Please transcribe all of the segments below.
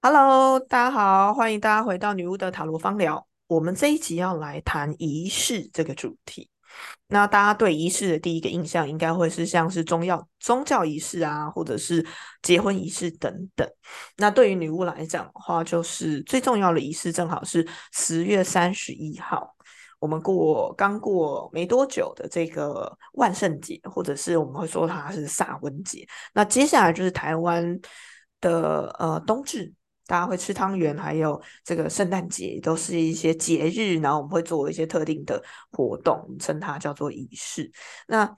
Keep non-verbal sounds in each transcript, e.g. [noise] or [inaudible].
Hello，大家好，欢迎大家回到女巫的塔罗方聊。我们这一集要来谈仪式这个主题。那大家对仪式的第一个印象，应该会是像是宗教宗教仪式啊，或者是结婚仪式等等。那对于女巫来讲的话，就是最重要的仪式，正好是十月三十一号，我们过刚过没多久的这个万圣节，或者是我们会说它是萨温节。那接下来就是台湾的呃冬至。大家会吃汤圆，还有这个圣诞节，都是一些节日，然后我们会做一些特定的活动，称它叫做仪式。那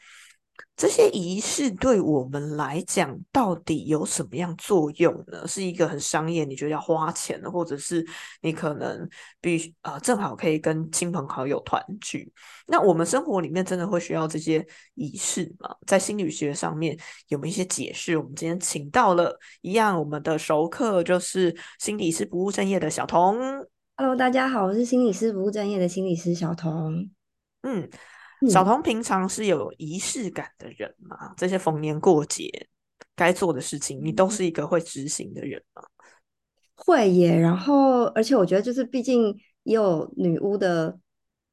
这些仪式对我们来讲，到底有什么样作用呢？是一个很商业，你觉得要花钱的，或者是你可能必须啊，正好可以跟亲朋好友团聚。那我们生活里面真的会需要这些仪式吗？在心理学上面有没有一些解释？我们今天请到了一样，我们的熟客就是心理师不务正业的小童。Hello，大家好，我是心理师不务正业的心理师小童。嗯。小童平常是有仪式感的人吗？这些逢年过节该做的事情，你都是一个会执行的人吗？会耶，然后而且我觉得就是毕竟也有女巫的，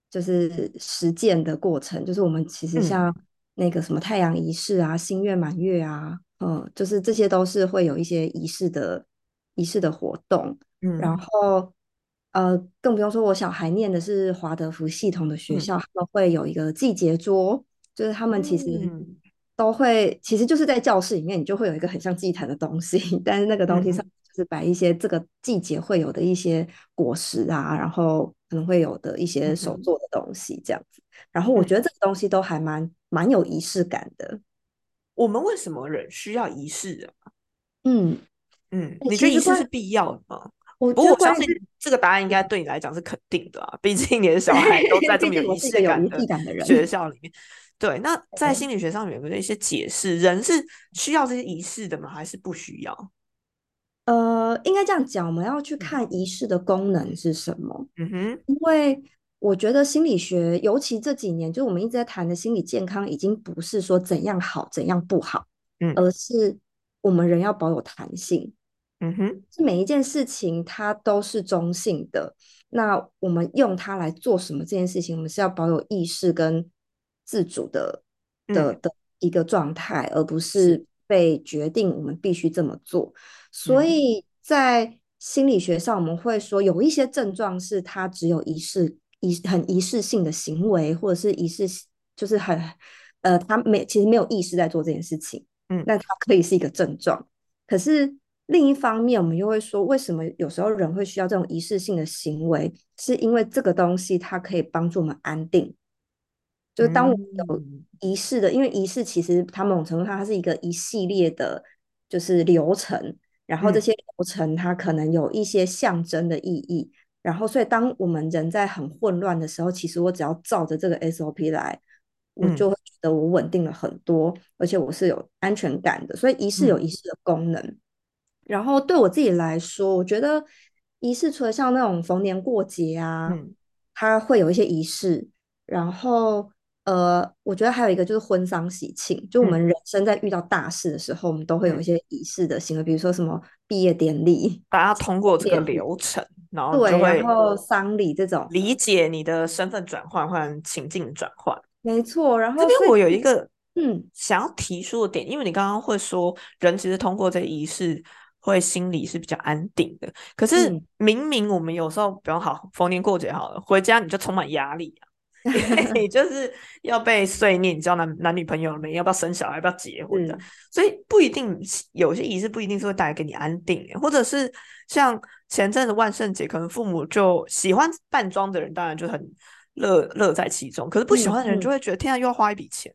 就是实践的过程，就是我们其实像那个什么太阳仪式啊、新月满月啊，嗯，就是这些都是会有一些仪式的仪式的活动，嗯，然后。呃，更不用说，我小孩念的是华德福系统的学校，他们会有一个季节桌，就是他们其实都会，其实就是在教室里面，你就会有一个很像祭坛的东西，[laughs] 但是那个东西上就是摆一些这个季节会有的一些果实啊，然后可能会有的一些手做的东西这样子。然后我觉得这个东西都还蛮蛮有仪式感的。我们为什么人需要仪式啊？嗯嗯，你觉得仪式是必要的吗？不过我相信这个答案应该对你来讲是肯定的啊，毕竟你的小孩都在 [laughs] 这么有仪式感的学校里面。对，那 [laughs] 在心理学上有没有一些解释？人是需要这些仪式的吗？还是不需要？呃，应该这样讲，我们要去看仪式的功能是什么。嗯哼，因为我觉得心理学，尤其这几年，就我们一直在谈的心理健康，已经不是说怎样好，怎样不好，嗯，而是我们人要保有弹性。嗯哼，是每一件事情它都是中性的。那我们用它来做什么这件事情，我们是要保有意识跟自主的的的一个状态，而不是被决定我们必须这么做。所以在心理学上，我们会说有一些症状是它只有仪式仪很仪式性的行为，或者是仪式就是很呃，他没其实没有意识在做这件事情。嗯，那它可以是一个症状，可是。另一方面，我们又会说，为什么有时候人会需要这种仪式性的行为？是因为这个东西它可以帮助我们安定。就是当我们有仪式的，因为仪式其实它某种程度上它是一个一系列的，就是流程。然后这些流程它可能有一些象征的意义。然后，所以当我们人在很混乱的时候，其实我只要照着这个 SOP 来，我就会觉得我稳定了很多，而且我是有安全感的。所以仪式有仪式的功能。然后对我自己来说，我觉得仪式除了像那种逢年过节啊，它会有一些仪式。然后呃，我觉得还有一个就是婚丧喜庆，就我们人生在遇到大事的时候，我们都会有一些仪式的行为，比如说什么毕业典礼，大家通过这个流程，然后对，然后丧礼这种，理解你的身份转换或情境转换。没错，然后这边我有一个嗯想要提出的点，因为你刚刚会说人其实通过这仪式。会心里是比较安定的，可是明明我们有时候，比方好逢年过节好了，回家你就充满压力啊，[laughs] 你就是要被碎念，你知道男男女朋友们要不要生小孩，要不要结婚的，所以不一定有些仪式不一定是会带来给你安定，或者是像前阵子万圣节，可能父母就喜欢扮装的人，当然就很乐乐在其中，可是不喜欢的人就会觉得天啊又要花一笔钱。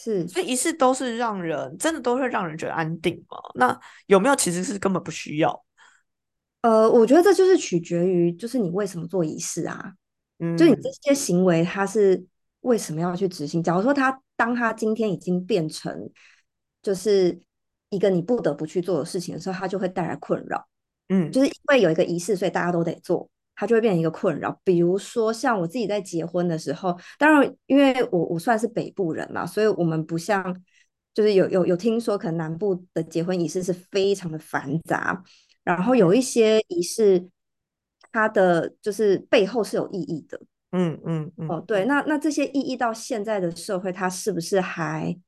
是，所以仪式都是让人真的都会让人觉得安定嘛？那有没有其实是根本不需要？呃，我觉得这就是取决于，就是你为什么做仪式啊？嗯，就你这些行为，它是为什么要去执行？假如说他当他今天已经变成就是一个你不得不去做的事情的时候，他就会带来困扰。嗯，就是因为有一个仪式，所以大家都得做。它就会变成一个困扰，比如说像我自己在结婚的时候，当然因为我我算是北部人嘛，所以我们不像就是有有有听说，可能南部的结婚仪式是非常的繁杂，然后有一些仪式，它的就是背后是有意义的。嗯嗯嗯。哦，对，那那这些意义到现在的社会，它是不是还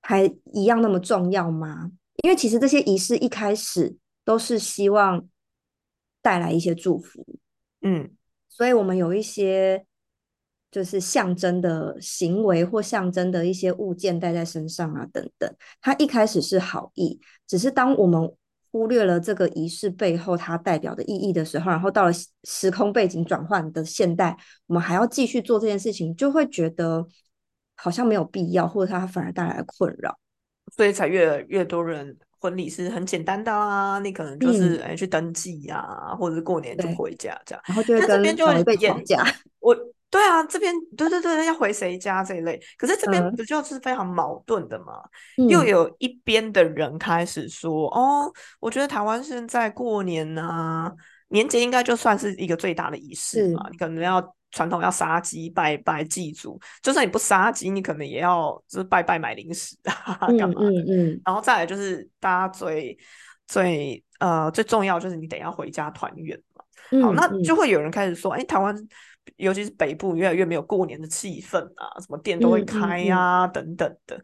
还一样那么重要吗？因为其实这些仪式一开始都是希望带来一些祝福。嗯，所以我们有一些。就是象征的行为或象征的一些物件带在身上啊，等等。它一开始是好意，只是当我们忽略了这个仪式背后它代表的意义的时候，然后到了时空背景转换的现代，我们还要继续做这件事情，就会觉得好像没有必要，或者它反而带来了困扰，所以才越越多人婚礼是很简单的啊，你可能就是哎去登记啊，或者是过年就回家这样，然后就会跟长辈吵架。我。对啊，这边对对对，要回谁家这一类，可是这边不就是非常矛盾的吗？又有一边的人开始说：“哦，我觉得台湾现在过年啊，年节应该就算是一个最大的仪式嘛。你可能要传统要杀鸡拜拜祭祖，就算你不杀鸡，你可能也要就是拜拜买零食啊，[laughs] 干嘛的？然后再来就是大家最最呃最重要就是你等要回家团圆嘛。好，那就会有人开始说：哎，台湾。尤其是北部越来越没有过年的气氛啊，什么店都会开呀，等等的，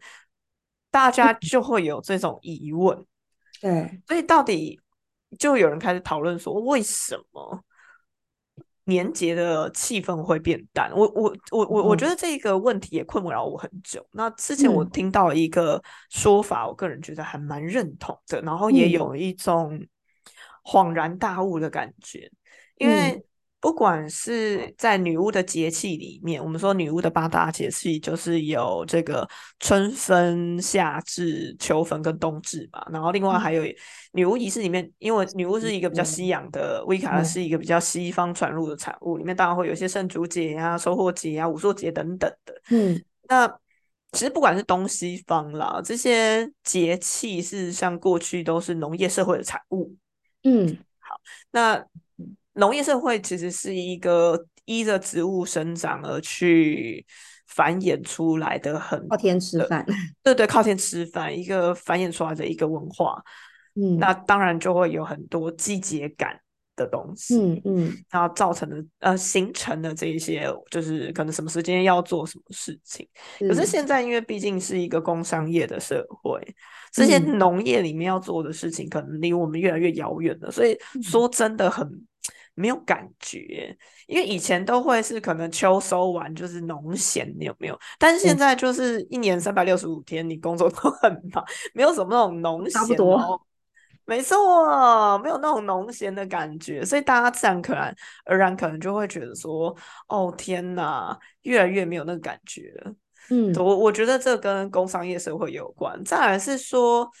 大家就会有这种疑问。对，所以到底就有人开始讨论说，为什么年节的气氛会变淡？我我我我我觉得这个问题也困扰我很久。那之前我听到一个说法，我个人觉得还蛮认同的，然后也有一种恍然大悟的感觉，因为。不管是在女巫的节气里面，我们说女巫的八大节气就是有这个春分、夏至、秋分跟冬至嘛。然后另外还有女巫仪式里面，因为女巫是一个比较西洋的，维卡是一个比较西方传入的产物，里面当然会有一些圣烛节呀、收获节啊、武术节等等的。嗯，那其实不管是东西方啦，这些节气是像过去都是农业社会的产物。嗯，好，那。农业社会其实是一个依着植物生长而去繁衍出来的，很靠天吃饭，[laughs] 对对，靠天吃饭，一个繁衍出来的一个文化。嗯，那当然就会有很多季节感的东西。嗯嗯，然后造成的呃形成的这一些，就是可能什么时间要做什么事情。可是现在因为毕竟是一个工商业的社会，这些农业里面要做的事情可能离我们越来越遥远了。所以说真的很。没有感觉，因为以前都会是可能秋收完就是农闲，你有没有？但是现在就是一年三百六十五天，你工作 [laughs] 都很忙，没有什么那种农闲。没错，没有那种农闲的感觉，所以大家自然可然而然可能就会觉得说：“哦，天哪，越来越没有那个感觉了。”嗯，我我觉得这跟工商业社会有关。再来是说。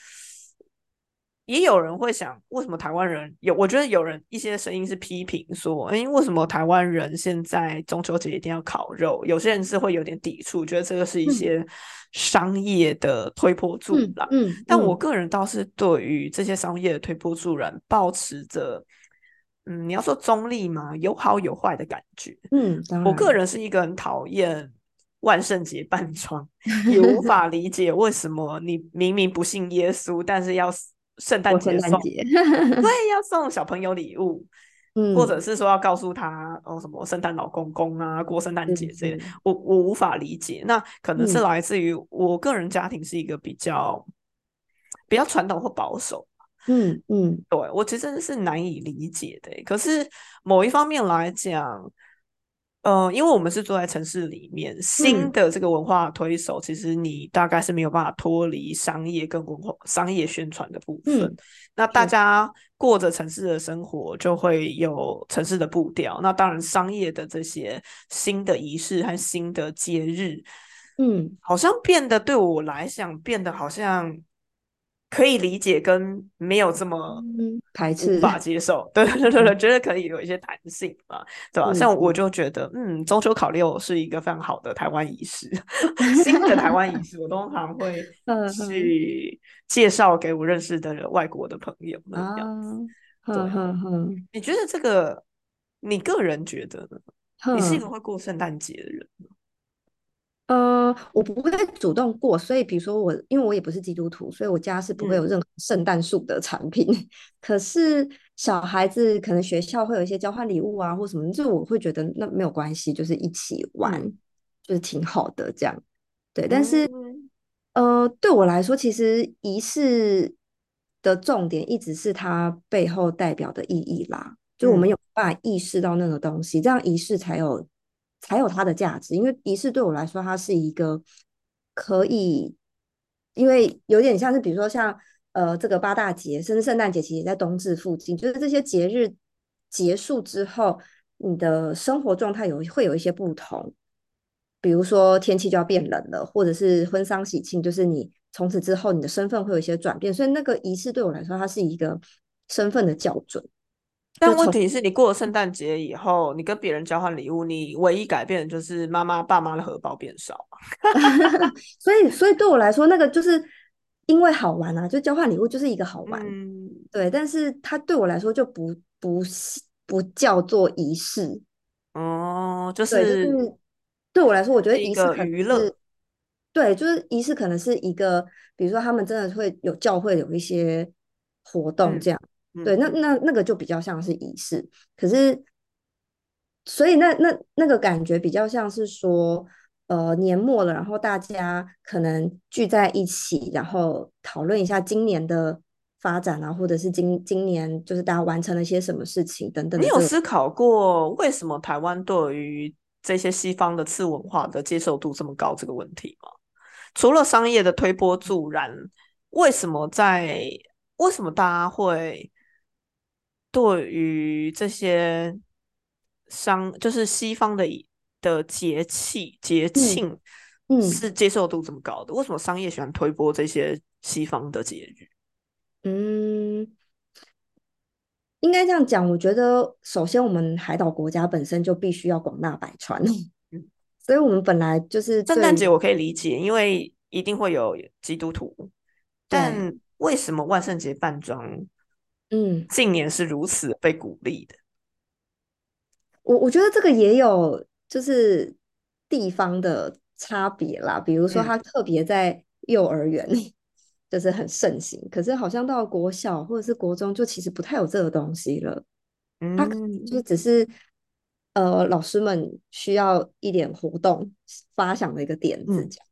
也有人会想，为什么台湾人有？我觉得有人一些声音是批评说，哎，为什么台湾人现在中秋节一定要烤肉？有些人是会有点抵触，觉得这个是一些商业的推波助澜。嗯，但我个人倒是对于这些商业的推波助澜，保持着，嗯，你要说中立嘛，有好有坏的感觉。嗯，我个人是一个很讨厌万圣节扮装，[laughs] 也无法理解为什么你明明不信耶稣，但是要。圣诞节送，对，[laughs] 要送小朋友礼物，嗯或者是说要告诉他哦什么圣诞老公公啊，过圣诞节这类，我我无法理解。那可能是来自于我个人家庭是一个比较比较传统或保守，嗯嗯，对我其实是难以理解的。可是某一方面来讲。呃，因为我们是住在城市里面，新的这个文化推手，其实你大概是没有办法脱离商业跟文化、商业宣传的部分。那大家过着城市的生活，就会有城市的步调。那当然，商业的这些新的仪式和新的节日，嗯，好像变得对我来讲，变得好像。可以理解跟没有这么排斥、无法接受，[laughs] 对对对对，觉得可以有一些弹性嘛，对吧？像我就觉得，嗯，中秋烤六是一个非常好的台湾仪式，[laughs] 新的台湾仪式，我通常会 [laughs] 去介绍给我认识的外国的朋友那样子。对，你觉得这个，你个人觉得呢？你是一个会过圣诞节的人吗？呃，我不会主动过，所以比如说我，因为我也不是基督徒，所以我家是不会有任何圣诞树的产品。[laughs] 可是小孩子可能学校会有一些交换礼物啊，或什么，就我会觉得那没有关系，就是一起玩，就是挺好的这样。对，但是呃，对我来说，其实仪式的重点一直是它背后代表的意义啦，就我们有办法意识到那个东西，这样仪式才有。才有它的价值，因为仪式对我来说，它是一个可以，因为有点像是，比如说像呃这个八大节，甚至圣诞节，其实也在冬至附近，就是这些节日结束之后，你的生活状态有会有一些不同，比如说天气就要变冷了，或者是婚丧喜庆，就是你从此之后你的身份会有一些转变，所以那个仪式对我来说，它是一个身份的校准。但问题是你过了圣诞节以后，你跟别人交换礼物，你唯一改变的就是妈妈爸妈的荷包变少。[laughs] 所以，所以对我来说，那个就是因为好玩啊，就交换礼物就是一个好玩。对，但是它对我来说就不不是不叫做仪式。哦，就是对我来说，我觉得仪式娱乐。对，就是仪式可能是一个，比如说他们真的会有教会有一些活动这样。对，那那那个就比较像是仪式，可是，所以那那那个感觉比较像是说，呃，年末了，然后大家可能聚在一起，然后讨论一下今年的发展啊，或者是今今年就是大家完成了一些什么事情等等。你有思考过为什么台湾对于这些西方的次文化的接受度这么高这个问题吗？除了商业的推波助澜，为什么在为什么大家会？对于这些商，就是西方的的节气节庆，嗯，是接受度这么高的？为什么商业喜欢推波这些西方的节日？嗯，应该这样讲。我觉得，首先我们海岛国家本身就必须要广纳百川，嗯，[laughs] 所以我们本来就是圣诞节，我可以理解，因为一定会有基督徒。但为什么万圣节扮装？嗯，近年是如此被鼓励的。我我觉得这个也有就是地方的差别啦，比如说他特别在幼儿园 [laughs] 就是很盛行，可是好像到国小或者是国中就其实不太有这个东西了。嗯，他就只是呃老师们需要一点活动发想的一个点子讲。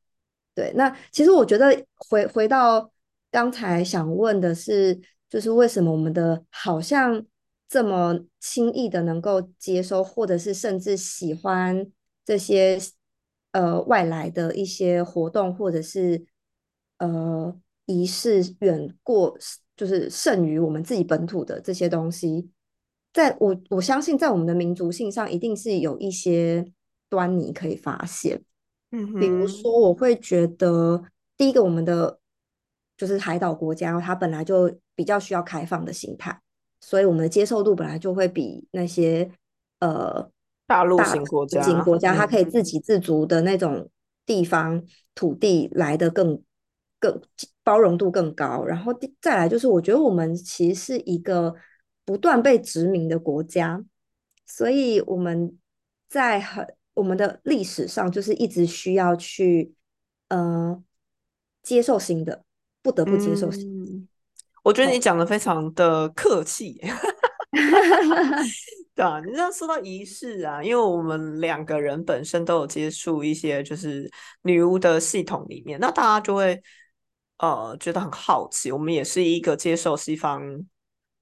对，那其实我觉得回回到刚才想问的是。就是为什么我们的好像这么轻易的能够接收，或者是甚至喜欢这些呃外来的一些活动，或者是呃仪式远过，就是胜于我们自己本土的这些东西。在我我相信，在我们的民族性上，一定是有一些端倪可以发现。嗯，比如说，我会觉得第一个，我们的就是海岛国家，它本来就。比较需要开放的心态，所以我们的接受度本来就会比那些呃大陆型国家、型国家，它可以自给自足的那种地方土地来的更更包容度更高。然后再来就是，我觉得我们其实是一个不断被殖民的国家，所以我们在很我们的历史上就是一直需要去呃接受新的，不得不接受新。我觉得你讲的非常的客气，[laughs] 对啊，你这样说到仪式啊，因为我们两个人本身都有接触一些就是女巫的系统里面，那大家就会呃觉得很好奇，我们也是一个接受西方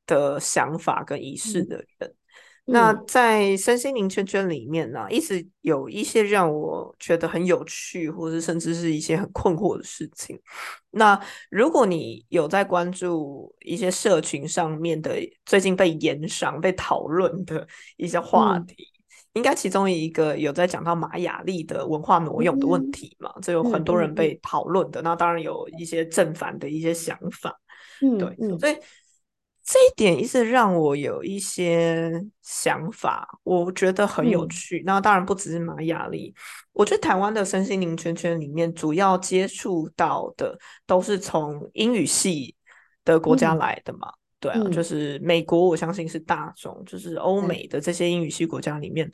的想法跟仪式的人。那在身心灵圈圈里面呢，一直有一些让我觉得很有趣，或者甚至是一些很困惑的事情。那如果你有在关注一些社群上面的最近被延上、被讨论的一些话题，应该其中一个有在讲到玛雅历的文化挪用的问题嘛？这有很多人被讨论的。那当然有一些正反的一些想法，对，所以。这一点一直让我有一些想法，我觉得很有趣。那当然不只是玛雅历，我觉得台湾的身心灵圈圈里面，主要接触到的都是从英语系的国家来的嘛。对啊，就是美国，我相信是大众，就是欧美的这些英语系国家里面，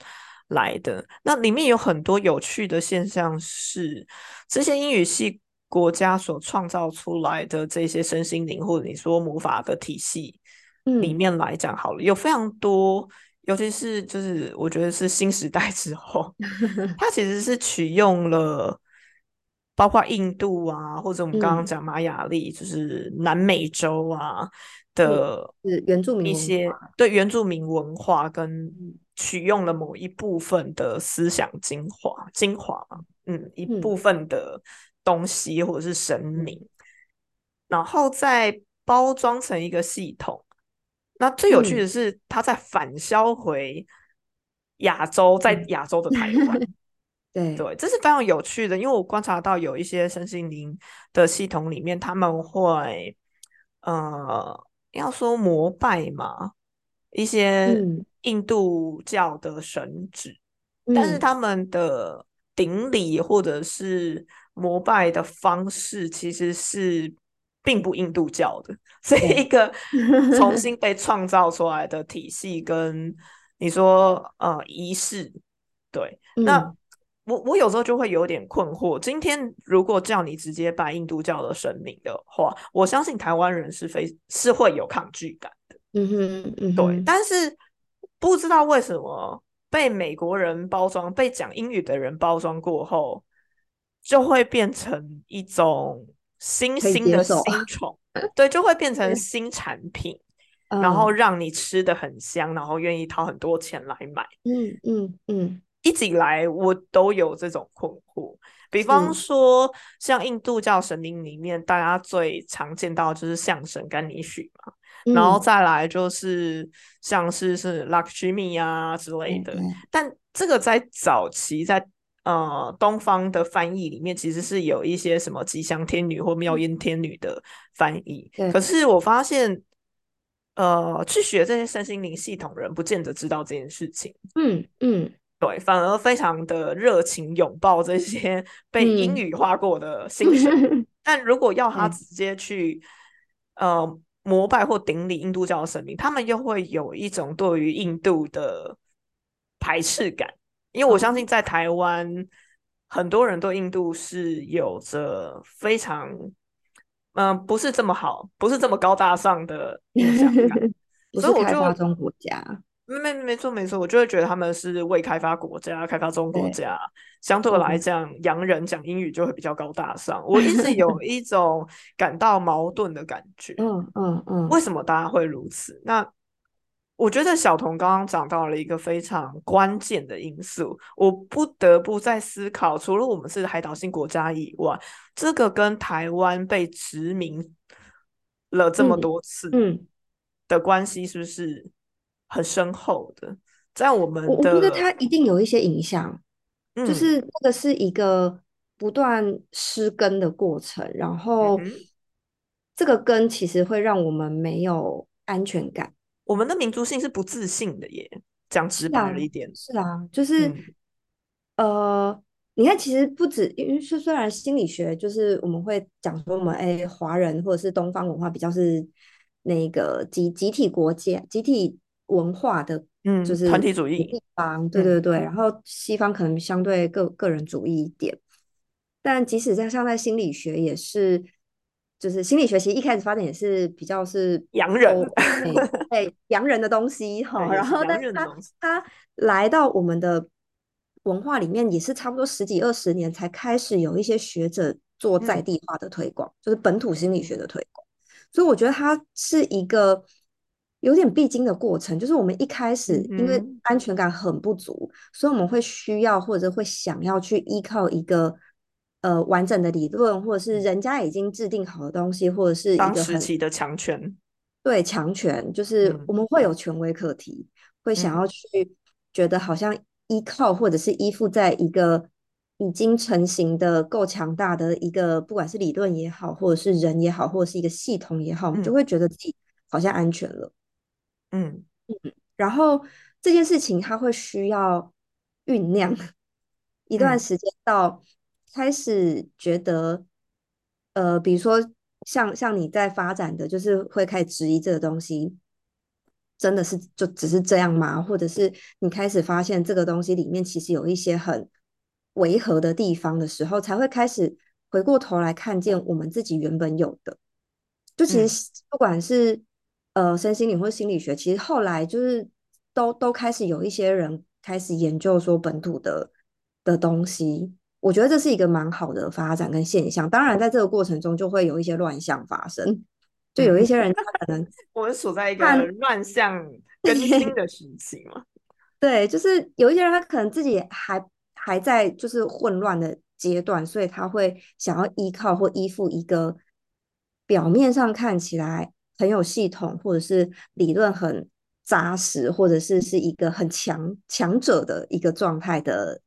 来的。那里面有很多有趣的现象，是这些英语系国家所创造出来的这些身心灵，或者你说魔法的体系里面来讲好了，有非常多，尤其是就是我觉得是新时代之后，[laughs] 它其实是取用了。包括印度啊，或者我们刚刚讲玛雅历，就是南美洲啊的原住民一些对原住民文化跟取用了某一部分的思想精华精华嘛，嗯，一部分的东西或者是神明，然后再包装成一个系统。那最有趣的是，它在反销回亚洲，在亚洲的台湾。[laughs] 对，这是非常有趣的，因为我观察到有一些身心灵的系统里面，他们会呃，要说膜拜嘛，一些印度教的神祇，但是他们的顶礼或者是膜拜的方式其实是并不印度教的，是一个 [laughs] 重新被创造出来的体系跟你说呃仪式，对，那。我我有时候就会有点困惑。今天如果叫你直接拜印度教的神明的话，我相信台湾人是非是会有抗拒感的。嗯哼，嗯对。但是不知道为什么被美国人包装，被讲英语的人包装过后，就会变成一种新兴的新宠，对，就会变成新产品，然后让你吃的很香，然后愿意掏很多钱来买。嗯嗯嗯。一直以来，我都有这种困惑。比方说，像印度教神灵里面，大家最常见到就是象神甘尼许嘛，然后再来就是像是是 Lakshmi 啊之类的。但这个在早期在呃东方的翻译里面，其实是有一些什么吉祥天女或妙音天女的翻译。可是我发现，呃，去学这些身心灵系统人，不见得知道这件事情。嗯嗯。对，反而非常的热情拥抱这些 [laughs] 被英语化过的新神，[laughs] 但如果要他直接去呃膜拜或顶礼印度教的神明，他们又会有一种对于印度的排斥感，因为我相信在台湾很多人对印度是有着非常嗯不是这么好，不是这么高大上的 [laughs] 印象感，所以我就中国家。没没没错没错，我就会觉得他们是未开发国家、开发中国家，相对来讲，洋人讲英语就会比较高大上。我一直有 [laughs] 一种感到矛盾的感觉。嗯嗯嗯，为什么大家会如此？那我觉得小童刚刚讲到了一个非常关键的因素，我不得不在思考，除了我们是海岛性国家以外，这个跟台湾被殖民了这么多次，嗯，的关系是不是？很深厚的，在我们我我觉得它一定有一些影响，就是这个是一个不断失根的过程，然后这个根其实会让我们没有安全感。我们的民族性是不自信的耶，讲直白了一点，是啊，就是呃，你看，其实不止，因为虽虽然心理学就是我们会讲说我们哎，华人或者是东方文化比较是那个集集体国家集体。文化的，嗯，就是团体主义地方，对对对。然后西方可能相对个个人主义一点，但即使在像在心理学也是，就是心理学其实一开始发展也是比较是洋人，对 [laughs] 洋人的东西哈。然后，但是他他来到我们的文化里面，也是差不多十几二十年才开始有一些学者做在地化的推广，就是本土心理学的推广。所以我觉得它是一个。有点必经的过程，就是我们一开始因为安全感很不足，所以我们会需要或者会想要去依靠一个呃完整的理论，或者是人家已经制定好的东西，或者是一个时期的强权。对强权，就是我们会有权威课题，会想要去觉得好像依靠或者是依附在一个已经成型的够强大的一个，不管是理论也好，或者是人也好，或者是一个系统也好，我们就会觉得自己好像安全了。嗯嗯，然后这件事情它会需要酝酿 [laughs] 一段时间，到开始觉得，呃，比如说像像你在发展的，就是会开始质疑这个东西，真的是就只是这样吗？或者是你开始发现这个东西里面其实有一些很违和的地方的时候，才会开始回过头来看见我们自己原本有的。就其实不管是呃身心灵或心理学，其实后来就是都都开始有一些人开始研究说本土的的东西。我觉得这是一个蛮好的发展跟现象。当然，在这个过程中就会有一些乱象发生。就有一些人，他可能 [laughs] 我们处在一个乱象 [laughs] 更新的时期嘛。对，就是有一些人，他可能自己还还在就是混乱的阶段，所以他会想要依靠或依附一个表面上看起来很有系统，或者是理论很扎实，或者是是一个很强强者的一个状态的，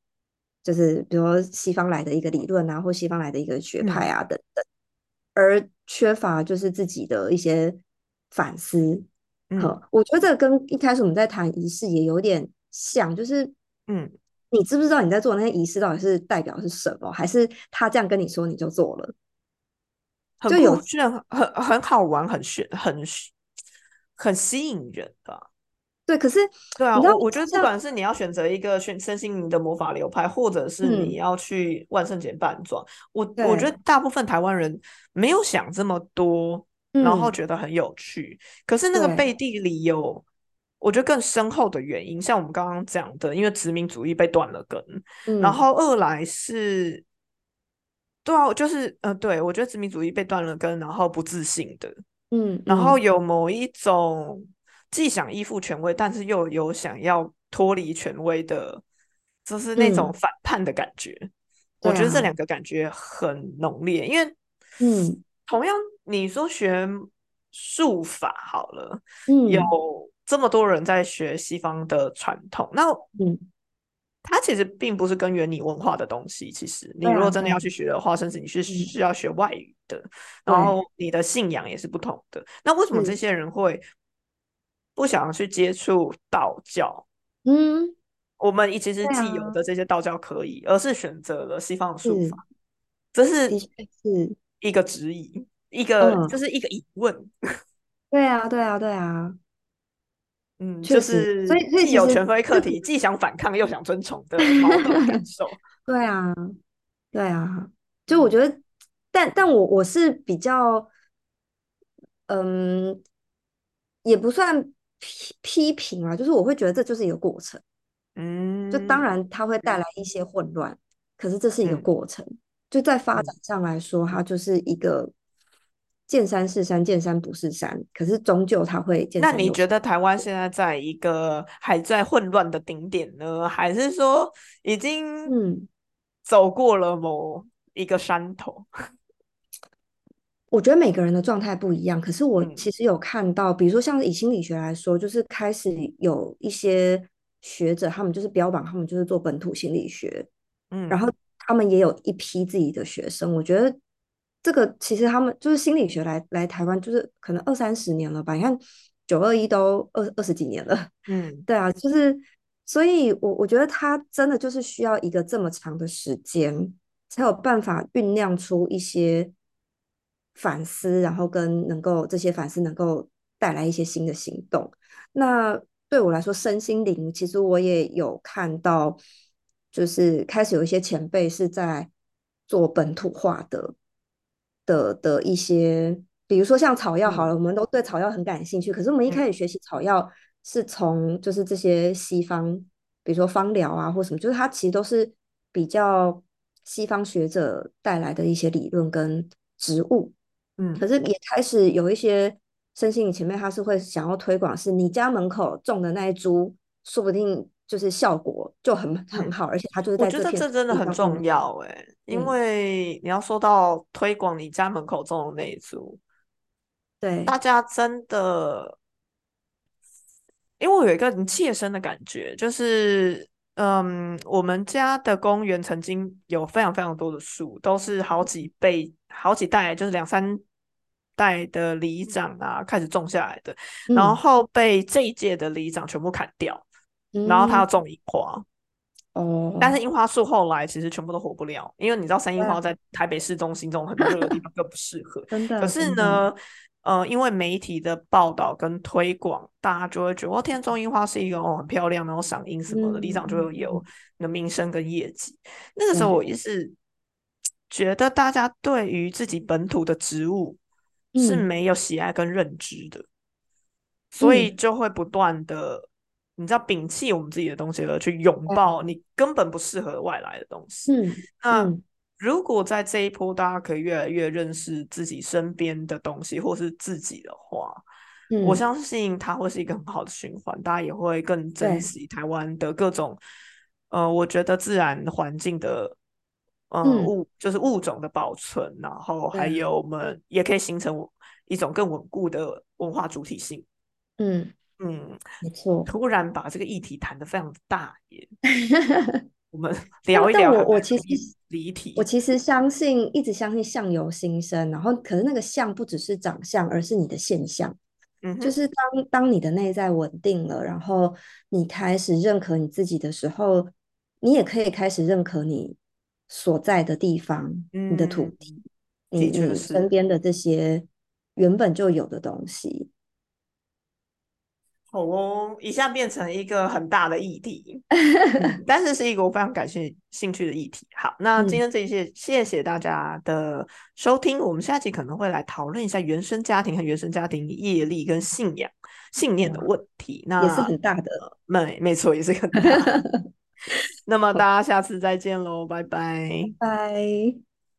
就是比如说西方来的一个理论啊，或西方来的一个学派啊等等。而缺乏就是自己的一些反思，嗯，我觉得这跟一开始我们在谈仪式也有点像，就是嗯，你知不知道你在做那些仪式到底是代表是什么，还是他这样跟你说你就做了，就有很很很好玩，很炫，很很吸引人的。对，可是对啊，我我觉得不管是你要选择一个选身心灵的魔法流派，或者是你要去万圣节扮装，我我觉得大部分台湾人没有想这么多，然后觉得很有趣。可是那个背地里有，我觉得更深厚的原因，像我们刚刚讲的，因为殖民主义被断了根，然后二来是，对啊，就是呃，对我觉得殖民主义被断了根，然后不自信的，嗯，然后有某一种。既想依附权威，但是又有想要脱离权威的，就是那种反叛的感觉。我觉得这两个感觉很浓烈，因为，嗯，同样你说学术法好了，嗯，有这么多人在学西方的传统，那，嗯，它其实并不是根源你文化的东西。其实，你如果真的要去学的话，甚至你是需要学外语的，然后你的信仰也是不同的。那为什么这些人会？不想去接触道教，嗯，我们其实既有的这些道教可以，而是选择了西方的术法，这是是一个质疑，一个就是一个疑问。[laughs] 对啊，对啊，对啊，嗯，就是所以既有权威课题，[laughs] 既想反抗又想尊崇的矛盾感受。[laughs] 对啊，对啊，就我觉得，但但我我是比较，嗯，也不算。批批评啊，就是我会觉得这就是一个过程，嗯，就当然它会带来一些混乱，可是这是一个过程，就在发展上来说，它就是一个见山是山，见山不是山，可是终究它会。那你觉得台湾现在在一个还在混乱的顶点呢，还是说已经嗯。走过了某一个山头？我觉得每个人的状态不一样，可是我其实有看到，比如说像以心理学来说，就是开始有一些学者，他们就是标榜他们就是做本土心理学，嗯，然后他们也有一批自己的学生。我觉得这个其实他们就是心理学来来台湾，就是可能二三十年了吧？你看九二一都二二十几年了，[laughs] 嗯，对啊，就是所以，我我觉得他真的就是需要一个这么长的时间，才有办法酝酿出一些。反思，然后跟能够这些反思能够带来一些新的行动。那对我来说，身心灵其实我也有看到，就是开始有一些前辈是在做本土化的的的一些，比如说像草药好了，我们都对草药很感兴趣。可是我们一开始学习草药是从就是这些西方，比如说芳疗啊或什么，就是它其实都是比较西方学者带来的一些理论跟植物。嗯，可是也开始有一些身心灵前面，他是会想要推广，是你家门口种的那一株，说不定就是效果就很很好，而且他就是在我觉得这真的很重要哎，因为你要说到推广你家门口种的那一株，对。大家真的，因为我有一个很切身的感觉，就是嗯，我们家的公园曾经有非常非常多的树，都是好几倍、好几代，就是两三。代的里长啊，开始种下来的，然后被这一届的里长全部砍掉，然后他要种樱花。哦，但是樱花树后来其实全部都活不了，因为你知道三樱花在台北市中心这种很热的地方更不适合。真的。可是呢，呃，因为媒体的报道跟推广，大家就会觉得哦，天中樱花是一个哦很漂亮，然后赏樱什么的，里长就会有那名声跟业绩。那个时候我也是觉得大家对于自己本土的植物是没有喜爱跟认知的，所以就会不断的，你知道，摒弃我们自己的东西，而去拥抱你根本不适合外来的东西。嗯，那。如果在这一波，大家可以越来越认识自己身边的东西，或是自己的话，我相信它会是一个很好的循环。大家也会更珍惜台湾的各种，呃，我觉得自然环境的，呃，物就是物种的保存，然后还有我们也可以形成一种更稳固的文化主体性。嗯嗯，没错。突然把这个议题谈得非常大耶。[laughs] 我们聊一聊。我我其实离题。我其实相信，一直相信相由心生。然后，可是那个相不只是长相，而是你的现象。嗯，就是当当你的内在稳定了，然后你开始认可你自己的时候，你也可以开始认可你所在的地方，你的土地，你你身边的这些原本就有的东西。好哦，一下变成一个很大的议题，[laughs] 但是是一个我非常感兴趣的议题。好，那今天这一些谢谢大家的收听，我们下期可能会来讨论一下原生家庭和原生家庭业力跟信仰信念的问题。那也是很大的，没没错，也是很大。[laughs] [laughs] 那么大家下次再见喽，拜拜，拜。